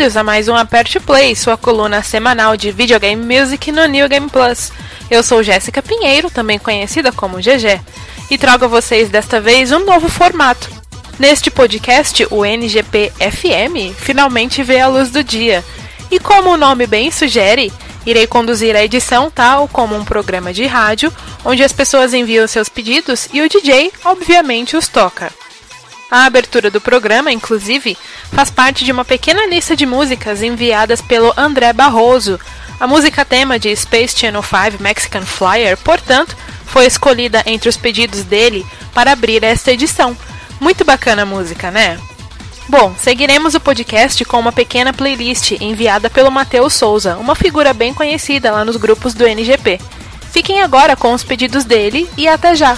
bem-vindos a mais um Aperte Play, sua coluna semanal de videogame music no New Game Plus. Eu sou Jéssica Pinheiro, também conhecida como GG, e trago a vocês desta vez um novo formato. Neste podcast, o NGP FM finalmente vê a luz do dia. E como o nome bem sugere, irei conduzir a edição tal como um programa de rádio, onde as pessoas enviam seus pedidos e o DJ, obviamente, os toca. A abertura do programa, inclusive, faz parte de uma pequena lista de músicas enviadas pelo André Barroso. A música tema de Space Channel 5 Mexican Flyer, portanto, foi escolhida entre os pedidos dele para abrir esta edição. Muito bacana a música, né? Bom, seguiremos o podcast com uma pequena playlist enviada pelo Matheus Souza, uma figura bem conhecida lá nos grupos do NGP. Fiquem agora com os pedidos dele e até já!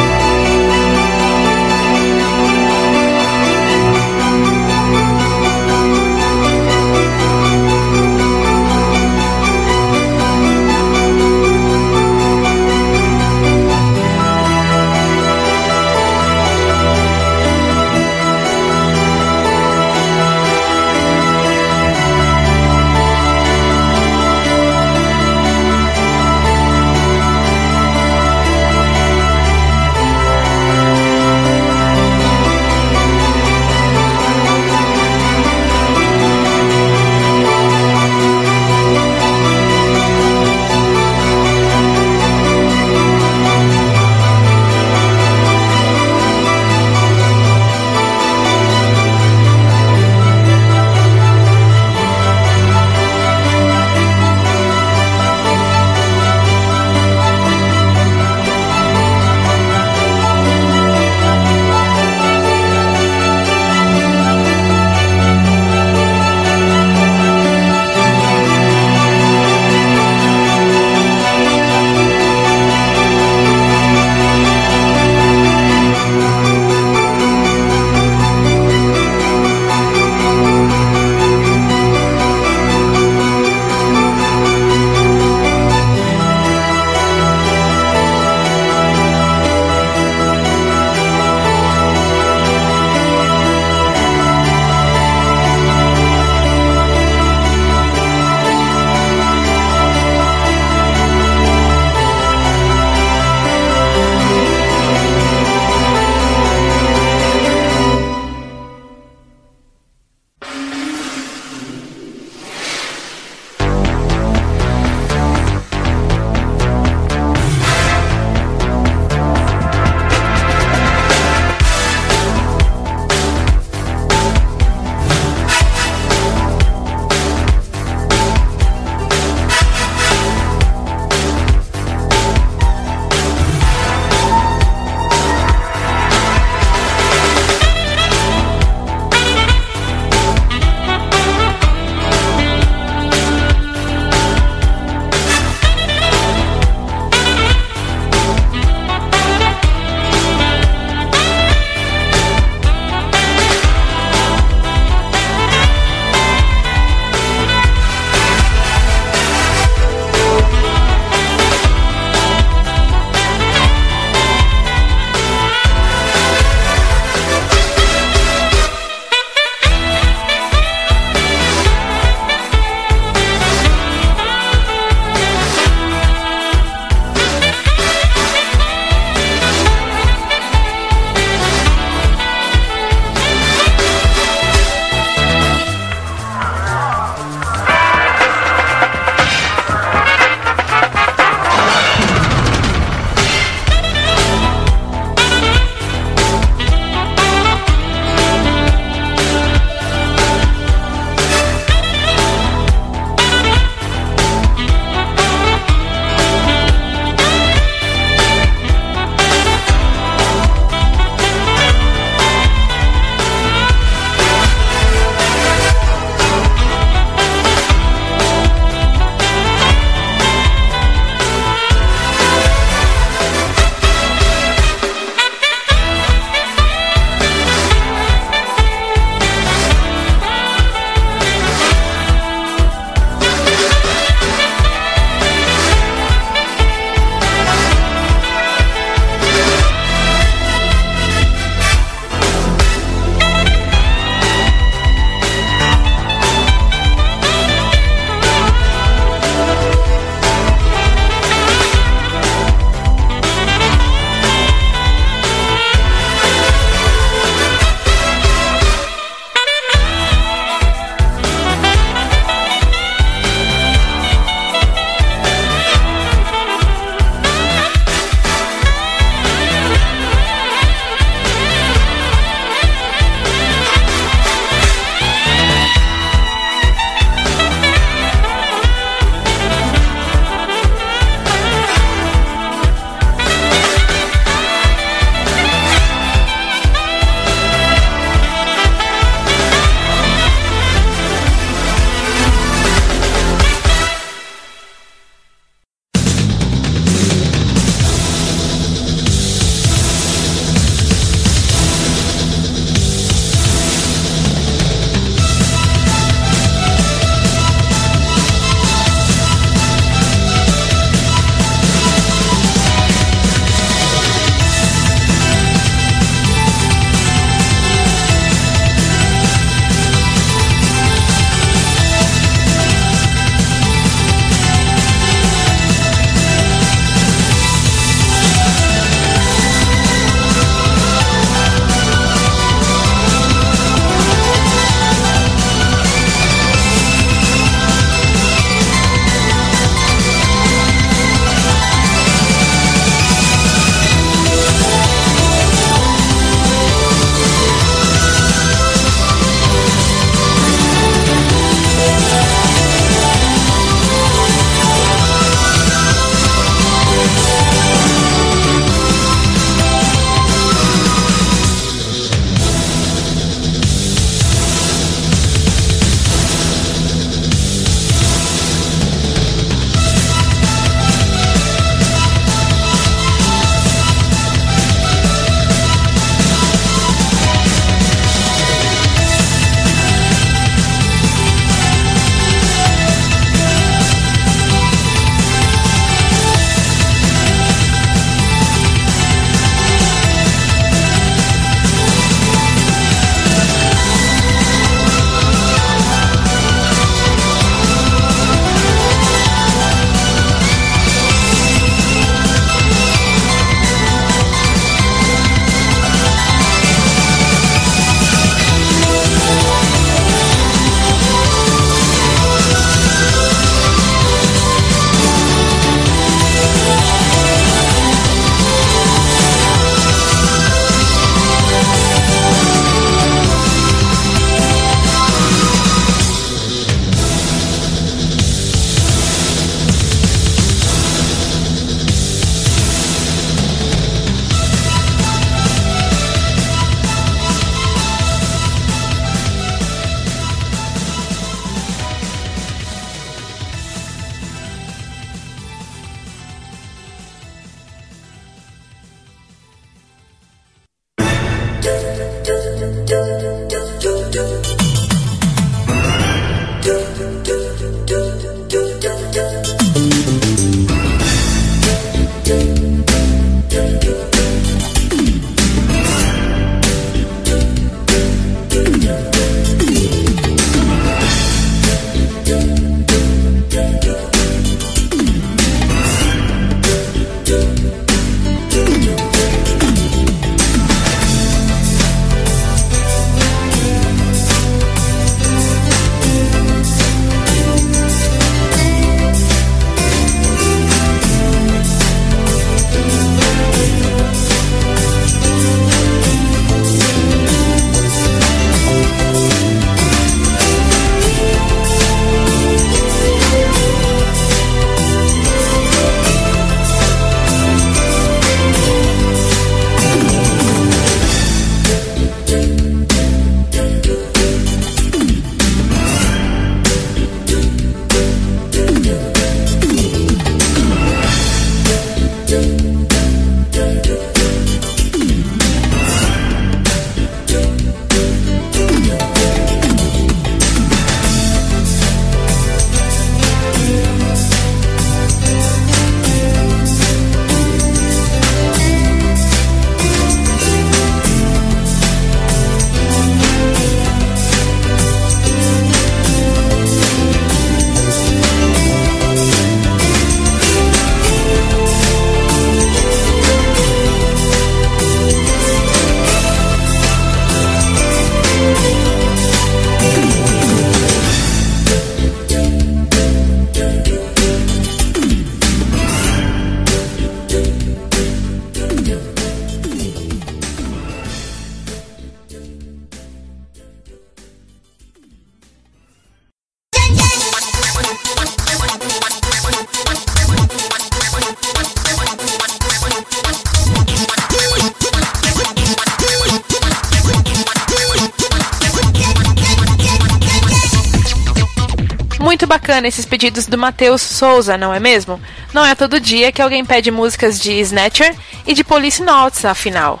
Bacana esses pedidos do Matheus Souza, não é mesmo? Não é todo dia que alguém pede músicas de Snatcher e de Police Notes, afinal.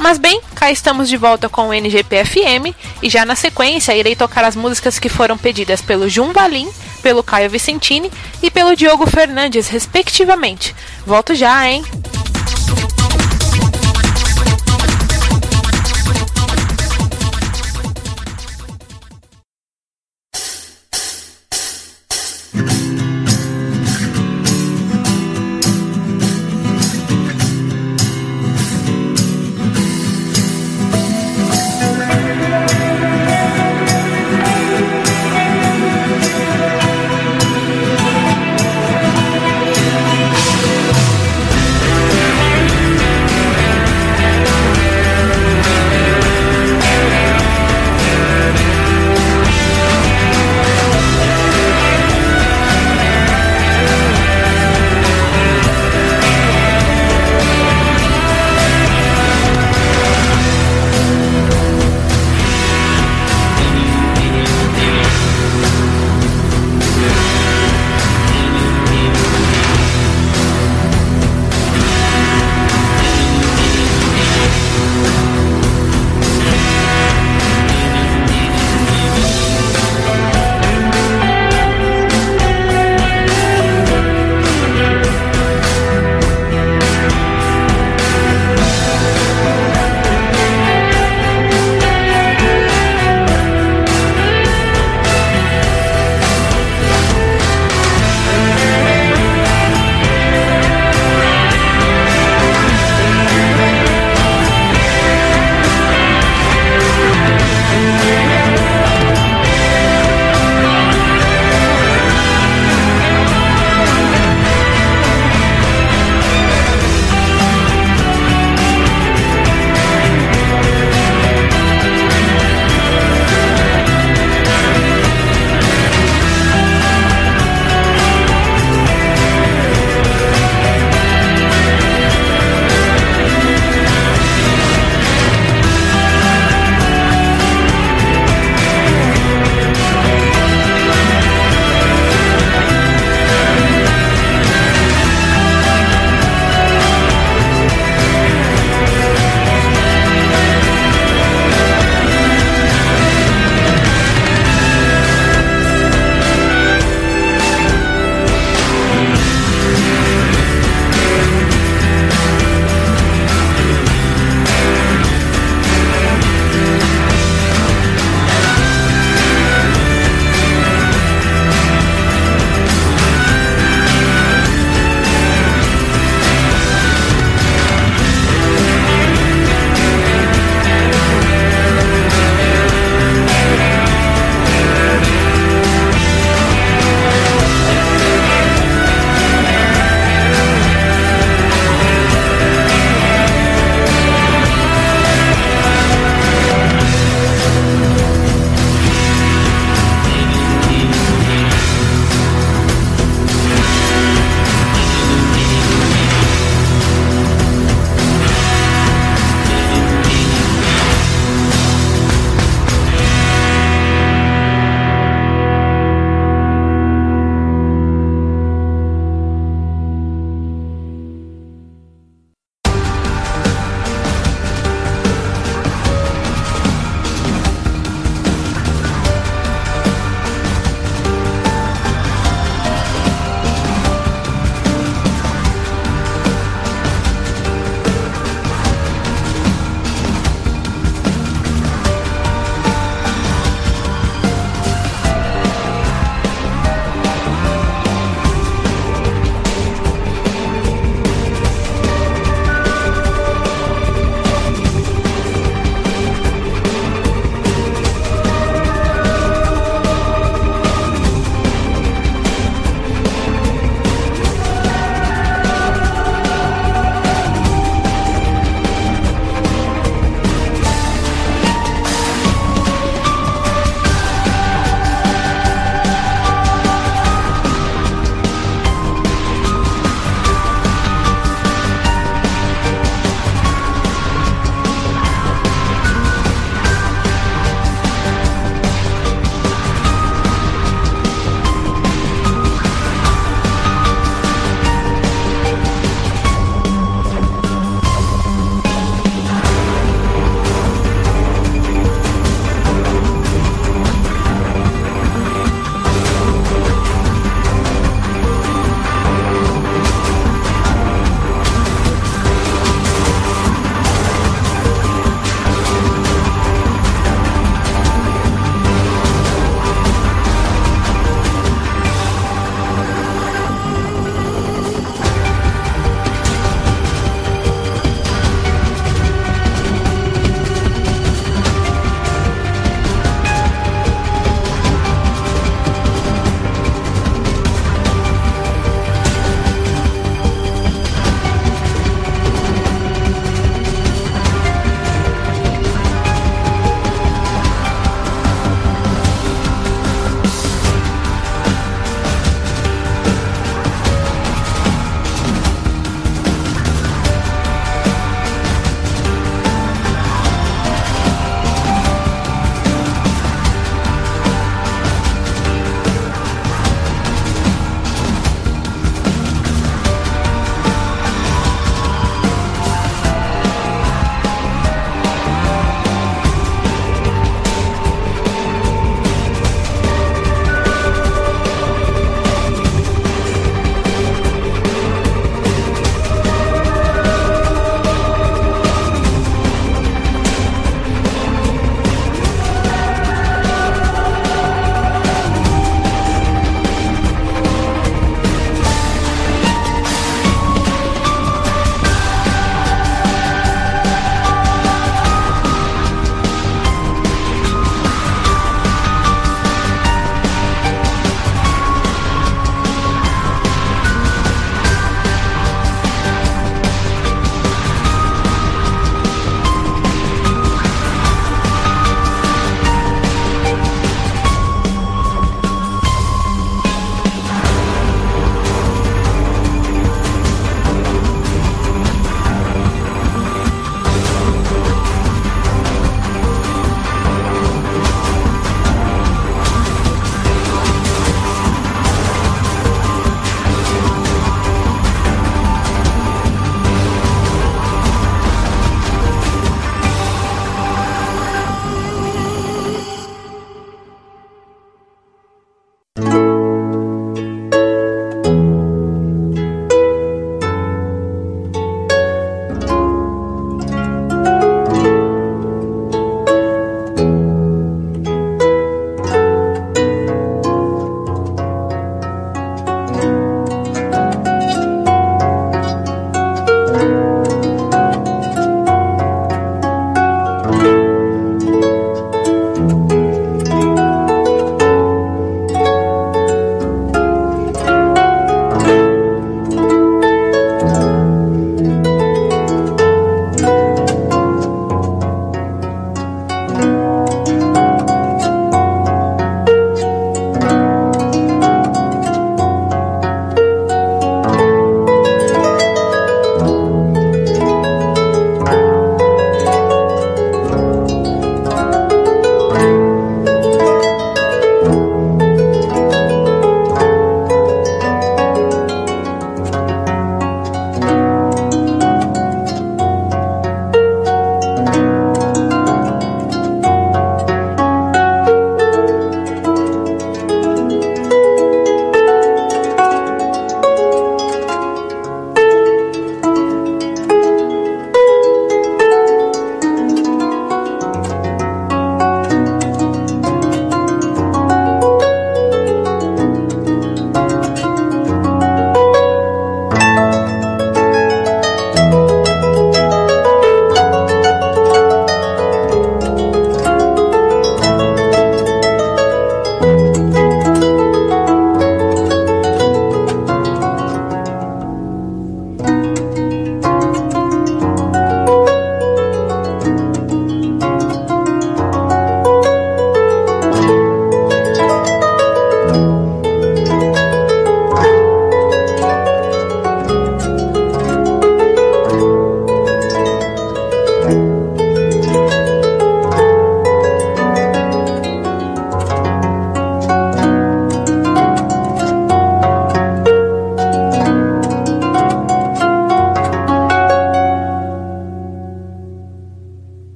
Mas bem, cá estamos de volta com o NGPFM e já na sequência irei tocar as músicas que foram pedidas pelo Jum Valim, pelo Caio Vicentini e pelo Diogo Fernandes, respectivamente. Volto já, hein?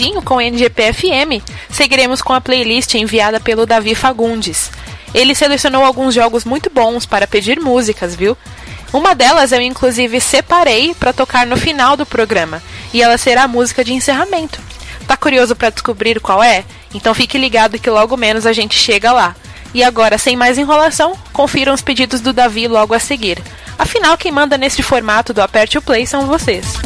Rapidinho com NGPFM. Seguiremos com a playlist enviada pelo Davi Fagundes. Ele selecionou alguns jogos muito bons para pedir músicas, viu? Uma delas eu inclusive separei para tocar no final do programa, e ela será a música de encerramento. Tá curioso para descobrir qual é? Então fique ligado que logo menos a gente chega lá. E agora, sem mais enrolação, confiram os pedidos do Davi logo a seguir. Afinal, quem manda neste formato do Aperte o Play são vocês.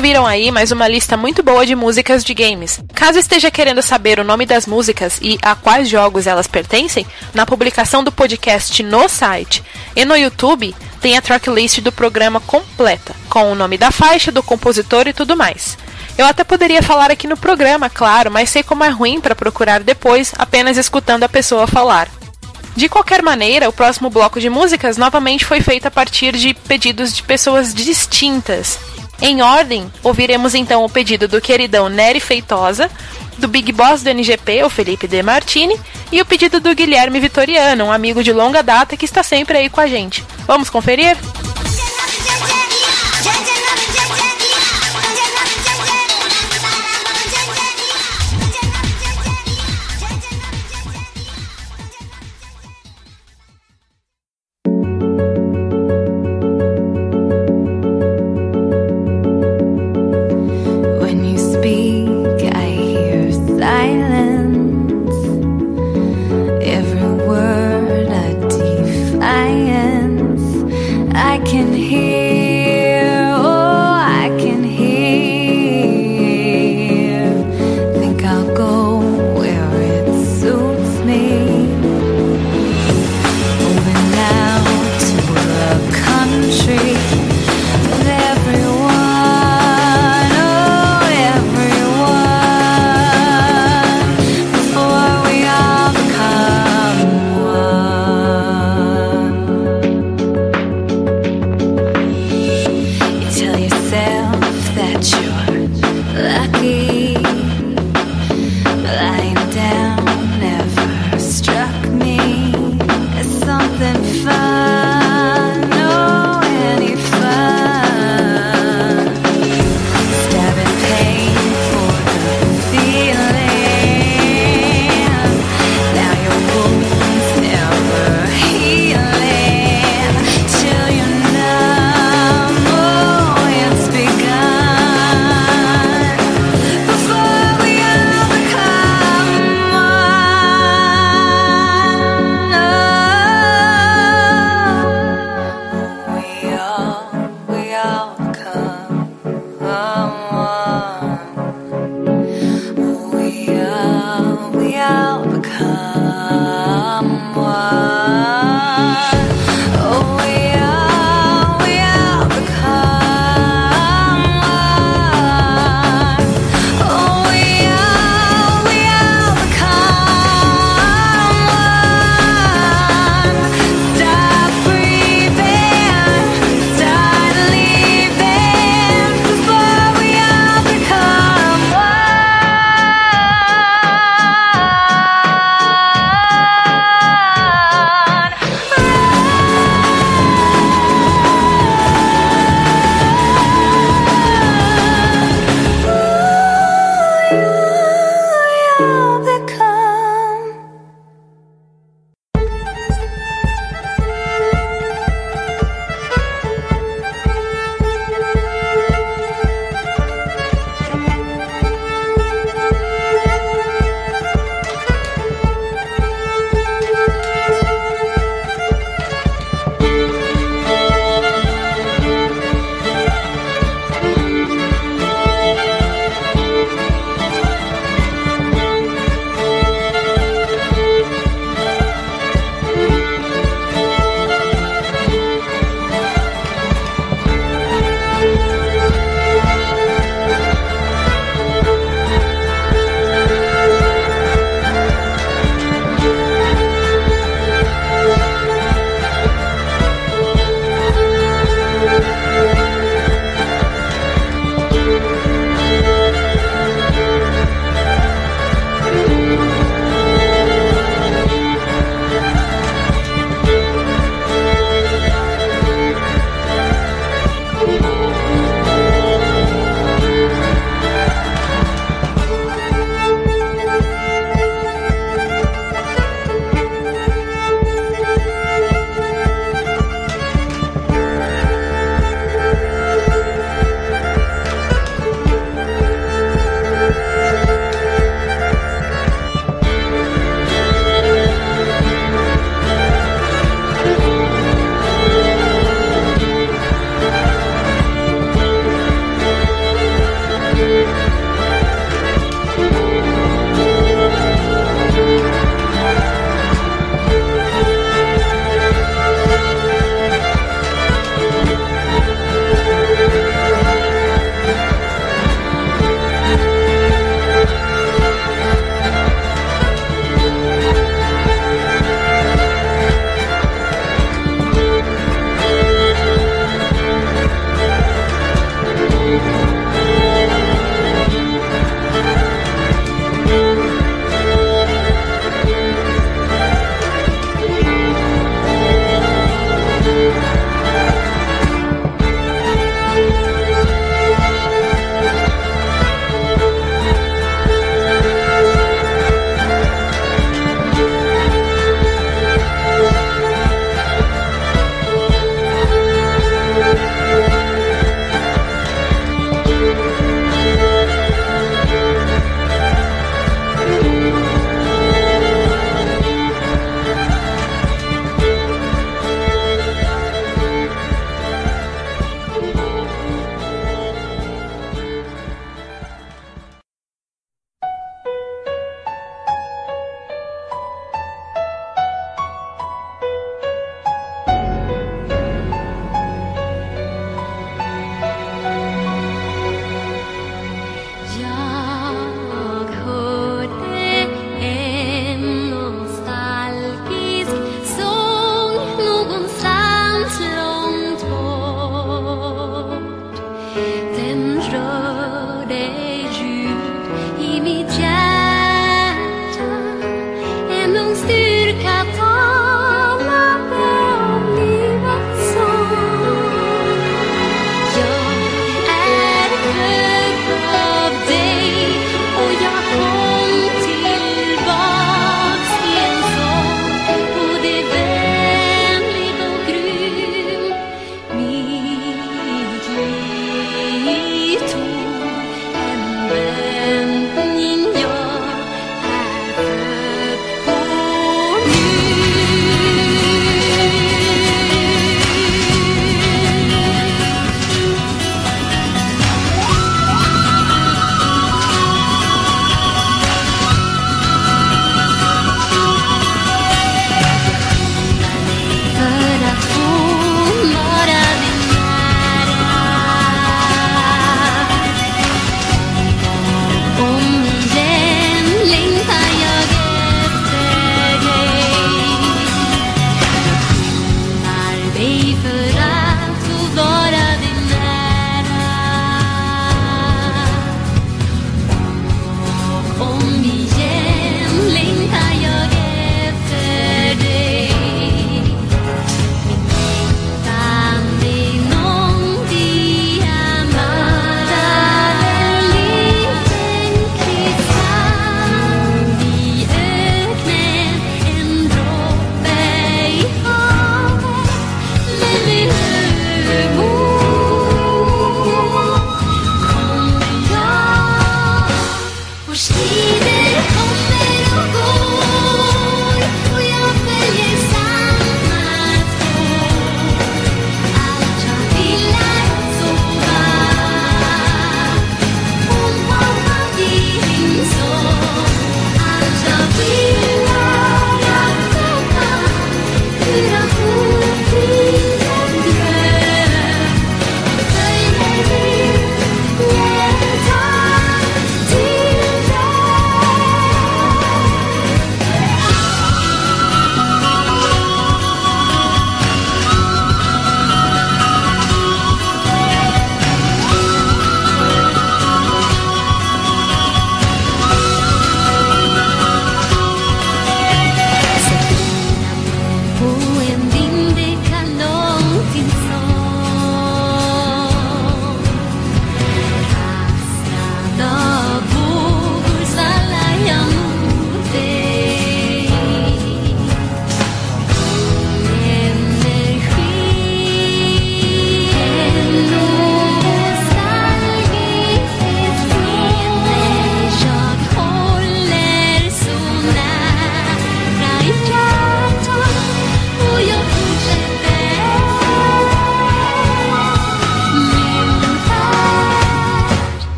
Ouviram aí mais uma lista muito boa de músicas de games. Caso esteja querendo saber o nome das músicas e a quais jogos elas pertencem, na publicação do podcast no site e no YouTube tem a tracklist do programa completa, com o nome da faixa, do compositor e tudo mais. Eu até poderia falar aqui no programa, claro, mas sei como é ruim para procurar depois, apenas escutando a pessoa falar. De qualquer maneira, o próximo bloco de músicas novamente foi feito a partir de pedidos de pessoas distintas. Em ordem, ouviremos então o pedido do queridão Nery Feitosa, do Big Boss do NGP, o Felipe De Martini, e o pedido do Guilherme Vitoriano, um amigo de longa data que está sempre aí com a gente. Vamos conferir?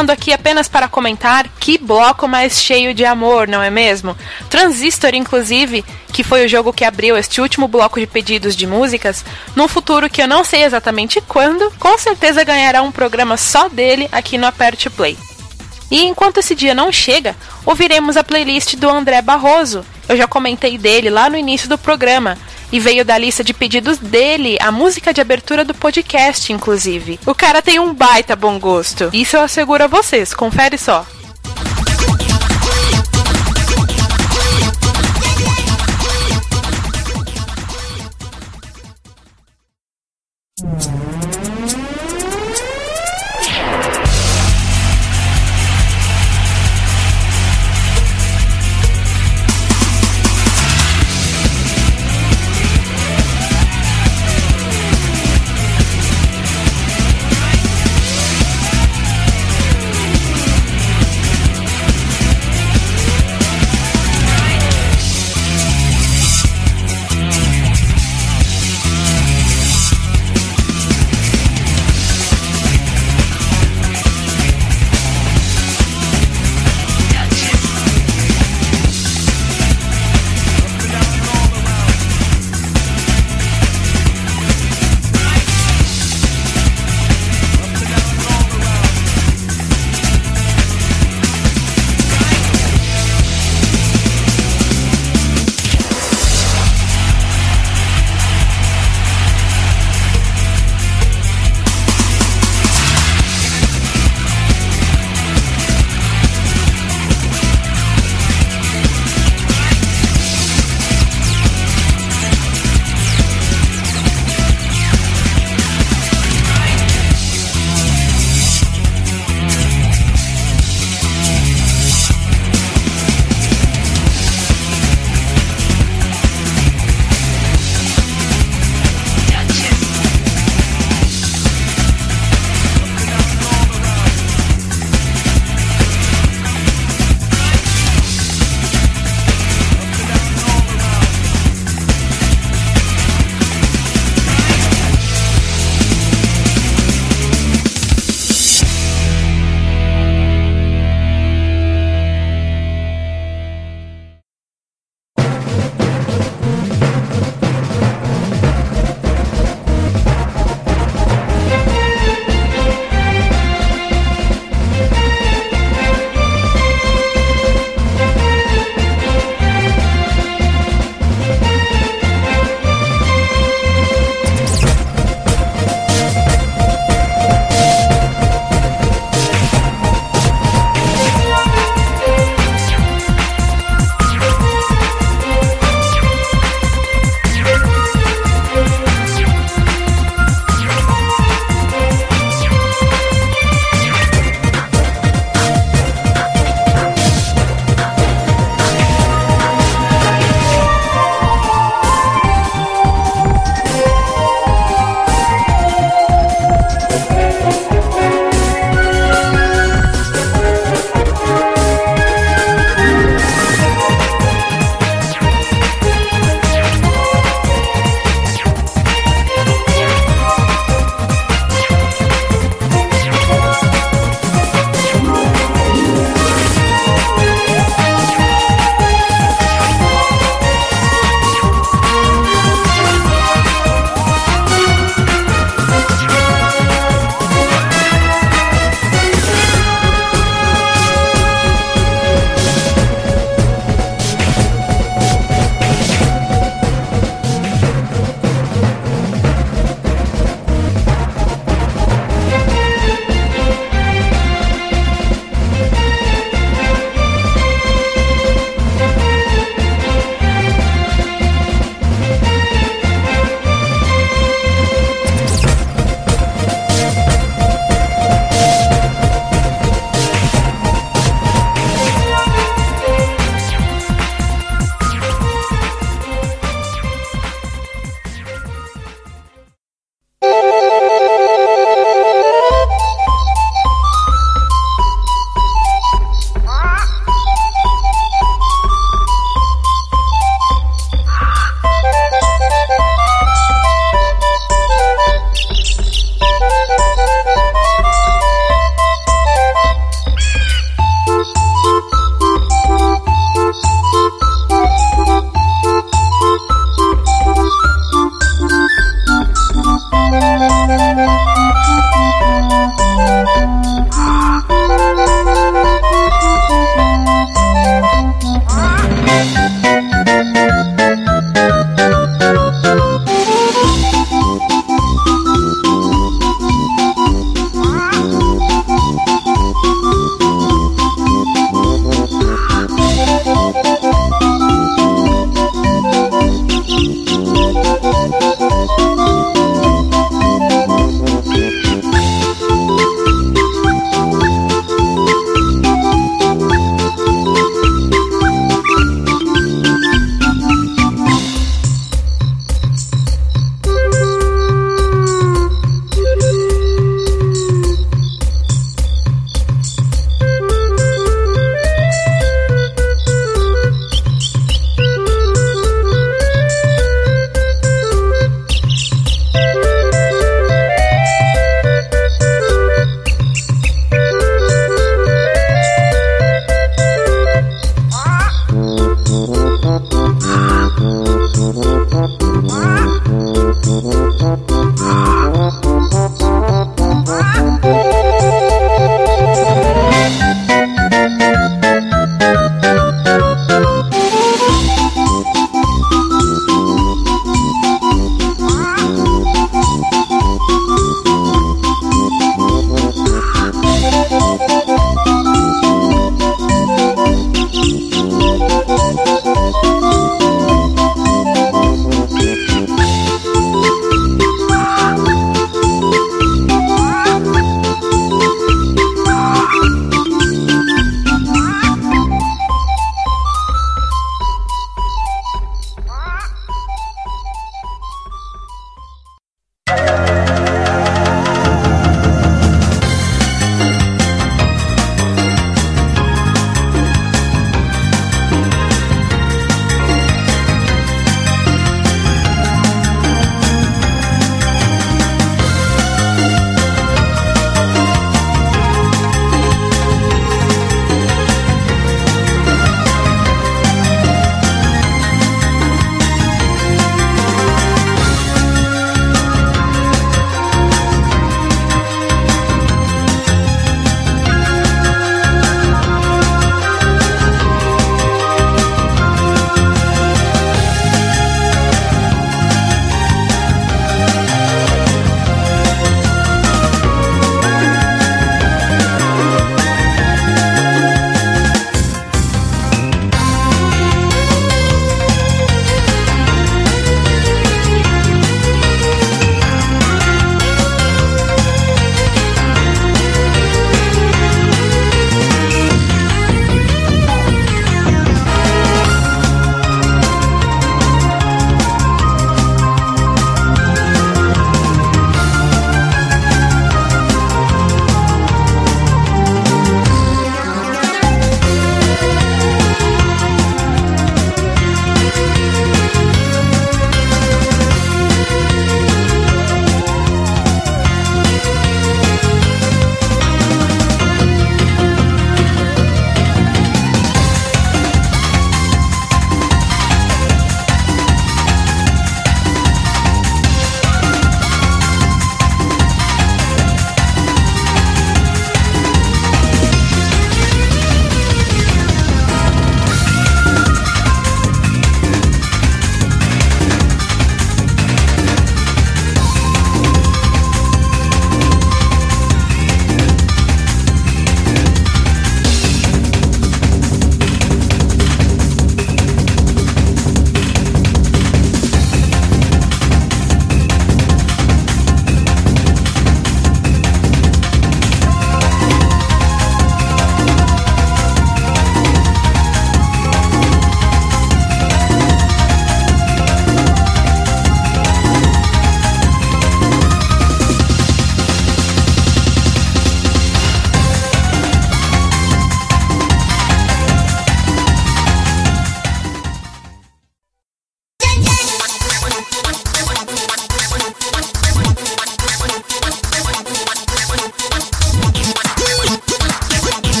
Retornando aqui apenas para comentar que bloco mais cheio de amor, não é mesmo? Transistor, inclusive, que foi o jogo que abriu este último bloco de pedidos de músicas, num futuro que eu não sei exatamente quando, com certeza ganhará um programa só dele aqui no Aperte Play. E enquanto esse dia não chega, ouviremos a playlist do André Barroso. Eu já comentei dele lá no início do programa. E veio da lista de pedidos dele a música de abertura do podcast, inclusive. O cara tem um baita bom gosto. Isso eu asseguro a vocês, confere só.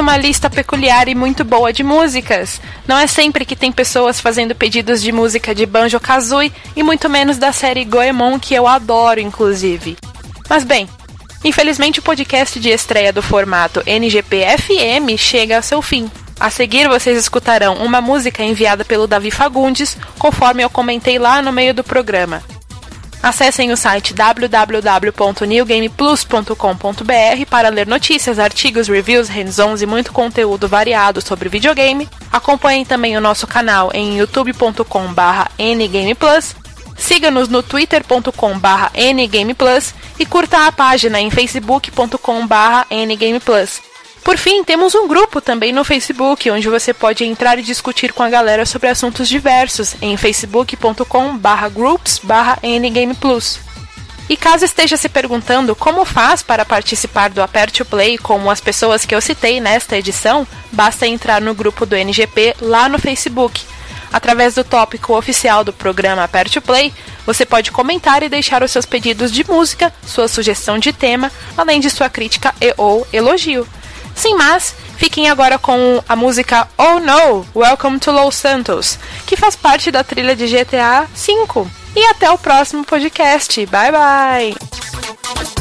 Uma lista peculiar e muito boa de músicas. Não é sempre que tem pessoas fazendo pedidos de música de Banjo Kazooie e muito menos da série Goemon, que eu adoro, inclusive. Mas bem, infelizmente o podcast de estreia do formato NGP-FM chega ao seu fim. A seguir, vocês escutarão uma música enviada pelo Davi Fagundes, conforme eu comentei lá no meio do programa. Acessem o site www.newgameplus.com.br para ler notícias, artigos, reviews, hands-ons e muito conteúdo variado sobre videogame. Acompanhem também o nosso canal em youtube.com/ngameplus. Siga-nos no twitter.com/ngameplus e curta a página em facebook.com/ngameplus. Por fim, temos um grupo também no Facebook, onde você pode entrar e discutir com a galera sobre assuntos diversos em facebook.com/groups/ngameplus. E caso esteja se perguntando como faz para participar do Aperte o Play como as pessoas que eu citei nesta edição, basta entrar no grupo do NGP lá no Facebook. Através do tópico oficial do programa Aperte o Play, você pode comentar e deixar os seus pedidos de música, sua sugestão de tema, além de sua crítica e ou elogio. Sem mais, fiquem agora com a música Oh No, Welcome to Los Santos, que faz parte da trilha de GTA V. E até o próximo podcast. Bye bye!